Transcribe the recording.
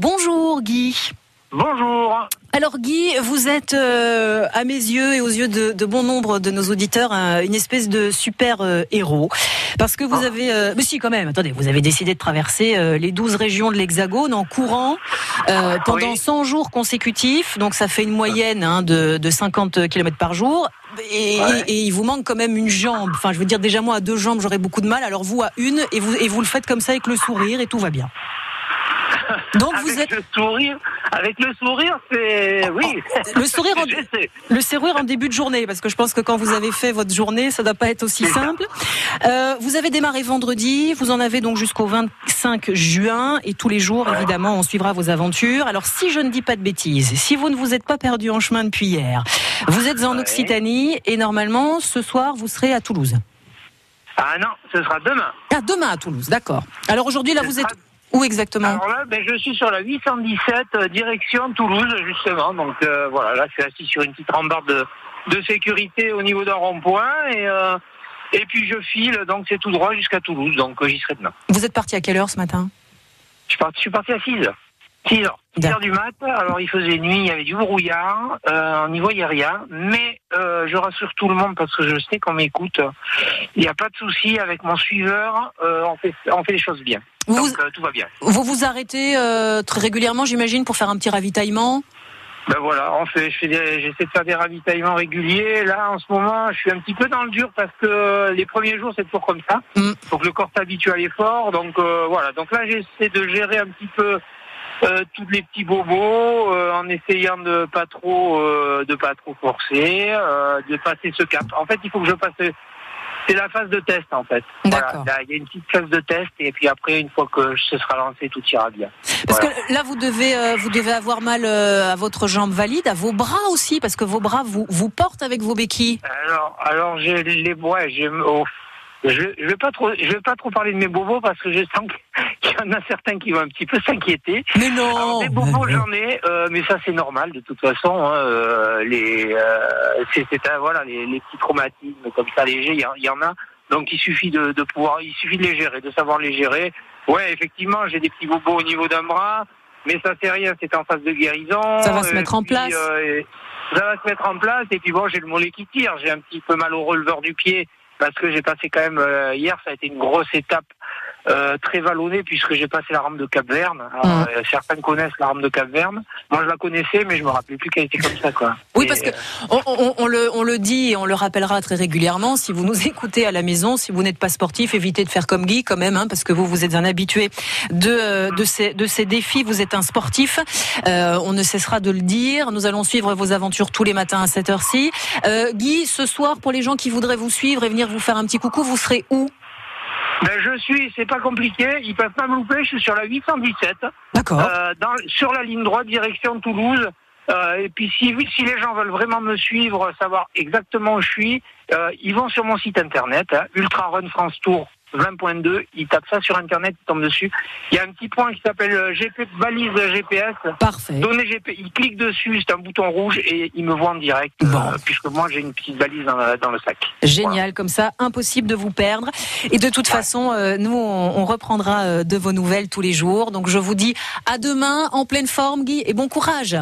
Bonjour Guy. Bonjour. Alors Guy, vous êtes euh, à mes yeux et aux yeux de, de bon nombre de nos auditeurs un- une espèce de super euh, héros parce que vous Ah. avez euh, mais si quand même, attendez, vous avez décidé de traverser euh, les 12 régions de l'Hexagone en courant euh, pendant Oui. 100 jours consécutifs, donc ça fait une moyenne hein, de, de 50 km par jour. Et, Ouais. et il vous manque quand même une jambe. Enfin, je veux dire déjà moi à deux jambes j'aurais beaucoup de mal. Alors vous à une et vous et vous le faites comme ça avec le sourire et tout va bien. Donc vous avec êtes le sourire, avec le sourire, c'est oui. le sourire en, Je sais. Le sourire en début de journée, parce que je pense que quand vous avez fait votre journée, ça ne doit pas être aussi simple. Euh, vous avez démarré vendredi, vous en avez donc jusqu'au 25 juin, et tous les jours, évidemment, on suivra vos aventures. Alors, si je ne dis pas de bêtises, si vous ne vous êtes pas perdu en chemin depuis hier, vous êtes en Ouais. Occitanie, et normalement, ce soir, vous serez à Toulouse. Ah non, ce sera demain. Ah, demain à Toulouse, d'accord. Alors aujourd'hui, là, Ce vous êtes où exactement? Alors là, ben, je suis sur la 817 euh, direction Toulouse justement. Donc euh, voilà, là, je suis assis sur une petite rambarde de, de sécurité au niveau d'un rond-point et euh, et puis je file. Donc c'est tout droit jusqu'à Toulouse. Donc j'y serai demain. Vous êtes parti à quelle heure ce matin? Je suis parti, je suis parti à 6 heures. 6 heures. 6 heures du mat. Alors il faisait nuit, il y avait du brouillard. Euh, on n'y voyait rien. Mais euh, je rassure tout le monde parce que je sais qu'on m'écoute. Il n'y a pas de souci avec mon suiveur. euh, on, fait, on fait les choses bien. vous, Donc tout va bien. vous vous arrêtez très régulièrement, j'imagine, pour faire un petit ravitaillement? Ben voilà, on fait, je fais j'essaie de faire des ravitaillements réguliers. Là, en ce moment, je suis un petit peu dans le dur parce que les premiers jours, c'est toujours comme ça. Mm. Que le corps s'habitue à l'effort. Donc euh, voilà. Donc là, j'essaie de gérer un petit peu euh, tous les petits bobos euh, en essayant de pas trop, euh, de pas trop forcer, euh, de passer ce cap. En fait, il faut que je passe. C'est la phase de test en fait. Voilà. Il y a une petite phase de test et puis après, une fois que ce sera lancé, tout ira bien. Parce Voilà. que là, vous devez, euh, vous devez avoir mal euh, à votre jambe valide, à vos bras aussi, parce que vos bras vous, vous portent avec vos béquilles. Alors, alors j'ai les ouais, j'ai oh, je, je vais pas trop, je vais pas trop parler de mes bobos parce que je sens qu'il y en a certains qui vont un petit peu s'inquiéter. Mais Alors non des bobos j'en ai, euh, mais ça c'est normal de toute façon. hein, euh, les, euh, c'est, voilà, les, les petits traumatismes comme ça légers, il y, en- il y en a. Donc il suffit de, de pouvoir, il suffit de les gérer, de savoir les gérer. Ouais, effectivement, j'ai des petits bobos au niveau d'un bras, mais ça c'est rien, c'est en phase de guérison. Ça va se mettre en place. euh, et- ça va se mettre en place et puis bon, j'ai le mollet qui tire, j'ai un petit peu mal au releveur du pied parce que j'ai passé quand même euh, hier, ça a été une grosse étape euh, très vallonnée puisque j'ai passé la rampe de Cap-Verne. Alors, Mhm. euh, certains connaissent la rampe de Cap-Verne. Moi, je la connaissais, mais je me rappelais plus qu'elle était comme ça, quoi. Oui, Et, parce que euh, on, on- on le, on le dit et on le rappellera très régulièrement. Si vous nous écoutez à la maison, si vous n'êtes pas sportif, évitez de faire comme Guy quand même, hein, parce que vous, vous êtes un habitué de, euh, de, ces, de ces défis. Vous êtes un sportif. Euh, on ne cessera de le dire. Nous allons suivre vos aventures tous les matins à cette heure-ci. Euh, Guy, ce soir, pour les gens qui voudraient vous suivre et venir vous faire un petit coucou, vous serez où? Ben, je suis, c'est pas compliqué. Ils peuvent pas me louper. Je suis sur la 817, D'accord. euh, dans, sur la ligne droite, direction Toulouse. Euh, et puis si, si les gens veulent vraiment me suivre, savoir exactement où je suis, euh, ils vont sur mon site internet, hein, Ultra Run France Tour 20.2. Ils tapent ça sur internet, ils tombent dessus. Il y a un petit point qui s'appelle euh, GP, balise GPS. Parfait. Donner GP, ils cliquent dessus, c'est un bouton rouge et ils me voient en direct, Bon. euh, puisque moi j'ai une petite balise dans, la- dans le sac. Génial, comme ça, impossible de vous perdre. Et de toute façon, euh, nous, on, on reprendra euh, de vos nouvelles tous les jours. Donc je vous dis à demain, en pleine forme, Guy, et bon courage.